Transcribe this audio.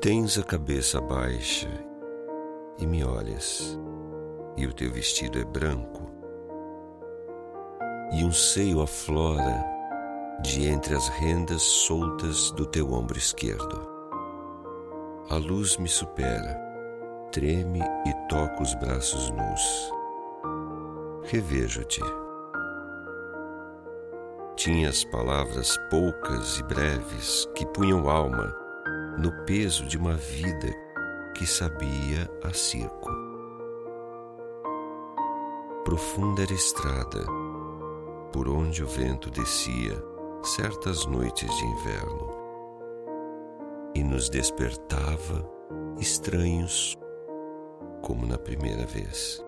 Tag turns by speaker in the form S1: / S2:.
S1: tens a cabeça baixa e me olhas, e o teu vestido é branco, e um seio aflora de entre as rendas soltas do teu ombro esquerdo. A luz me supera, treme e toco os braços nus. Revejo-te. Tinhas palavras poucas e breves que punham alma no peso de uma vida que sabia a circo. Profunda era a estrada por onde o vento descia certas noites de inverno e nos despertava estranhos como na primeira vez.